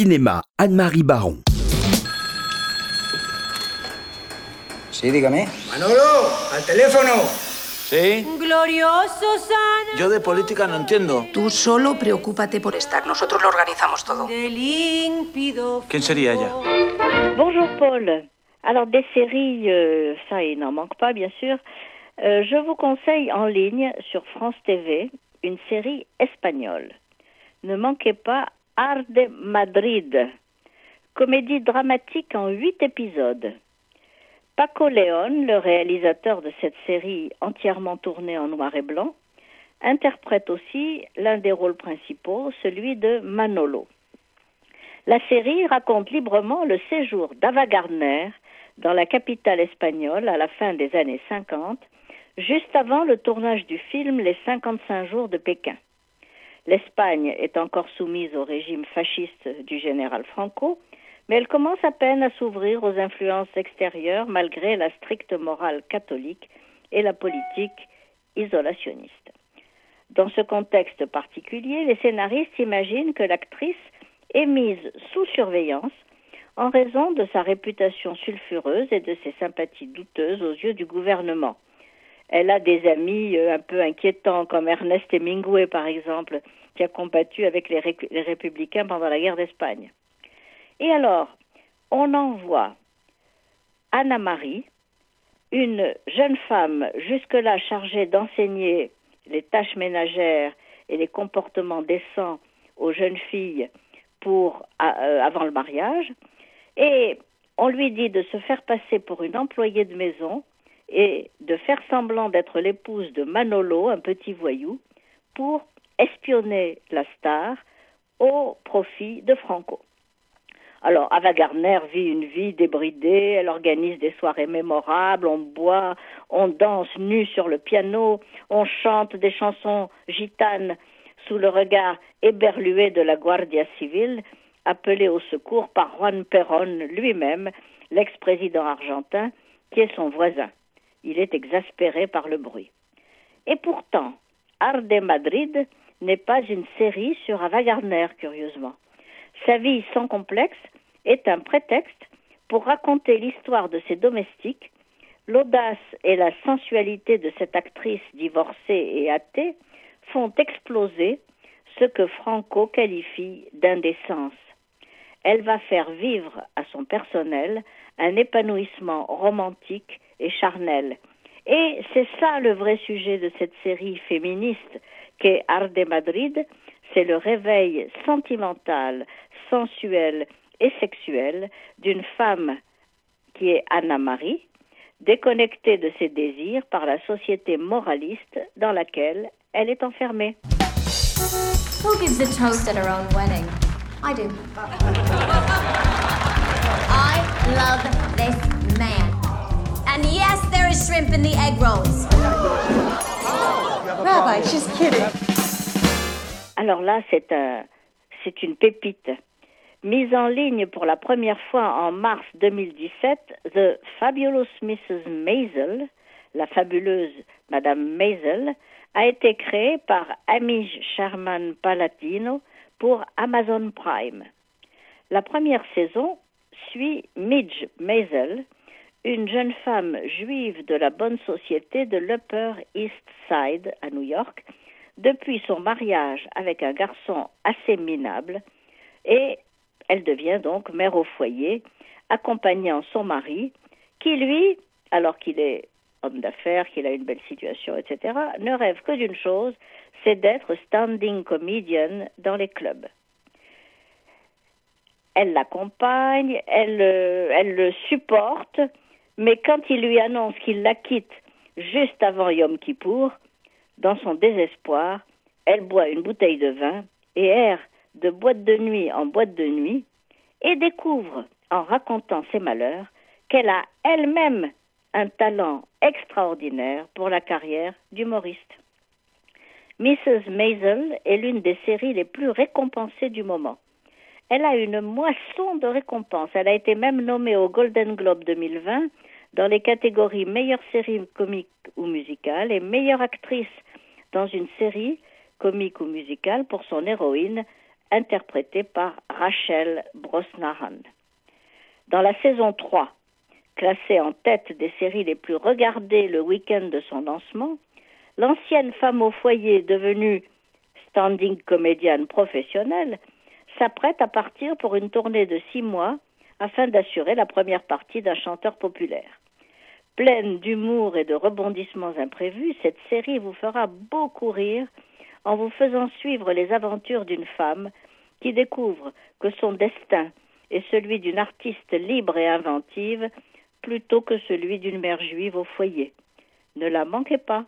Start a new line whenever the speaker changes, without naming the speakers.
Cinéma, Anne-Marie Baron.
Sí, dígame.
Manolo, al teléfono.
¿Sí?
Glorioso San.
Yo de política no entiendo.
Tú solo preocúpate por estar, nosotros lo organizamos todo.
¿Quién sería ella?
Bonjour Paul. Alors des séries, euh, ça il n'en manque pas bien sûr. Euh, je vous conseille en ligne sur France TV une série espagnole. Ne manquez pas Arde Madrid, comédie dramatique en huit épisodes. Paco León, le réalisateur de cette série entièrement tournée en noir et blanc, interprète aussi l'un des rôles principaux, celui de Manolo. La série raconte librement le séjour d'Ava Gardner dans la capitale espagnole à la fin des années 50, juste avant le tournage du film Les 55 jours de Pékin. L'Espagne est encore soumise au régime fasciste du général Franco, mais elle commence à peine à s'ouvrir aux influences extérieures malgré la stricte morale catholique et la politique isolationniste. Dans ce contexte particulier, les scénaristes imaginent que l'actrice est mise sous surveillance en raison de sa réputation sulfureuse et de ses sympathies douteuses aux yeux du gouvernement. Elle a des amis euh, un peu inquiétants, comme Ernest Hemingway, par exemple, qui a combattu avec les, ré les républicains pendant la guerre d'Espagne. Et alors, on envoie Anna Marie, une jeune femme jusque-là chargée d'enseigner les tâches ménagères et les comportements décents aux jeunes filles euh, avant le mariage, et on lui dit de se faire passer pour une employée de maison et de faire semblant d'être l'épouse de Manolo, un petit voyou, pour espionner la star au profit de Franco. Alors, Ava Gardner vit une vie débridée, elle organise des soirées mémorables, on boit, on danse nu sur le piano, on chante des chansons gitanes sous le regard éberlué de la Guardia Civile, appelé au secours par Juan Perón lui-même, l'ex-président argentin, qui est son voisin. Il est exaspéré par le bruit. Et pourtant, Arde Madrid n'est pas une série sur Ava Gardner, curieusement. Sa vie sans complexe est un prétexte pour raconter l'histoire de ses domestiques. L'audace et la sensualité de cette actrice divorcée et athée font exploser ce que Franco qualifie d'indécence. Elle va faire vivre à son personnel un épanouissement romantique et charnel. Et c'est ça le vrai sujet de cette série féministe qu'est Arde Madrid, c'est le réveil sentimental, sensuel et sexuel d'une femme qui est Anna Marie, déconnectée de ses désirs par la société moraliste dans laquelle elle est enfermée.
Who gives at her own? I do. I love this man. And yes, there is shrimp in the egg rolls.
Rabbi, she's kidding.
Alors là, c'est un, c'est une pépite. Mise en ligne pour la première fois en mars 2017, The Fabulous Mrs. Maisel, la fabuleuse Madame Maisel, a été créée par Amish Sherman Palatino pour Amazon Prime. La première saison suit Midge Maisel, une jeune femme juive de la bonne société de l'Upper East Side à New York, depuis son mariage avec un garçon assez minable, et elle devient donc mère au foyer, accompagnant son mari, qui lui, alors qu'il est homme d'affaires, qu'il a une belle situation, etc., ne rêve que d'une chose, c'est d'être standing comedian dans les clubs. Elle l'accompagne, elle, euh, elle le supporte, mais quand il lui annonce qu'il la quitte juste avant Yom Kippour, dans son désespoir, elle boit une bouteille de vin et erre de boîte de nuit en boîte de nuit et découvre, en racontant ses malheurs, qu'elle a elle-même un talent extraordinaire pour la carrière d'humoriste. Mrs. Maisel est l'une des séries les plus récompensées du moment. Elle a une moisson de récompenses. Elle a été même nommée au Golden Globe 2020 dans les catégories meilleure série comique ou musicale et meilleure actrice dans une série comique ou musicale pour son héroïne interprétée par Rachel Brosnahan. Dans la saison 3, classée en tête des séries les plus regardées le week-end de son lancement, l'ancienne femme au foyer devenue standing comédienne professionnelle s'apprête à partir pour une tournée de six mois afin d'assurer la première partie d'un chanteur populaire. Pleine d'humour et de rebondissements imprévus, cette série vous fera beaucoup rire en vous faisant suivre les aventures d'une femme qui découvre que son destin est celui d'une artiste libre et inventive plutôt que celui d'une mère juive au foyer. Ne la manquez pas.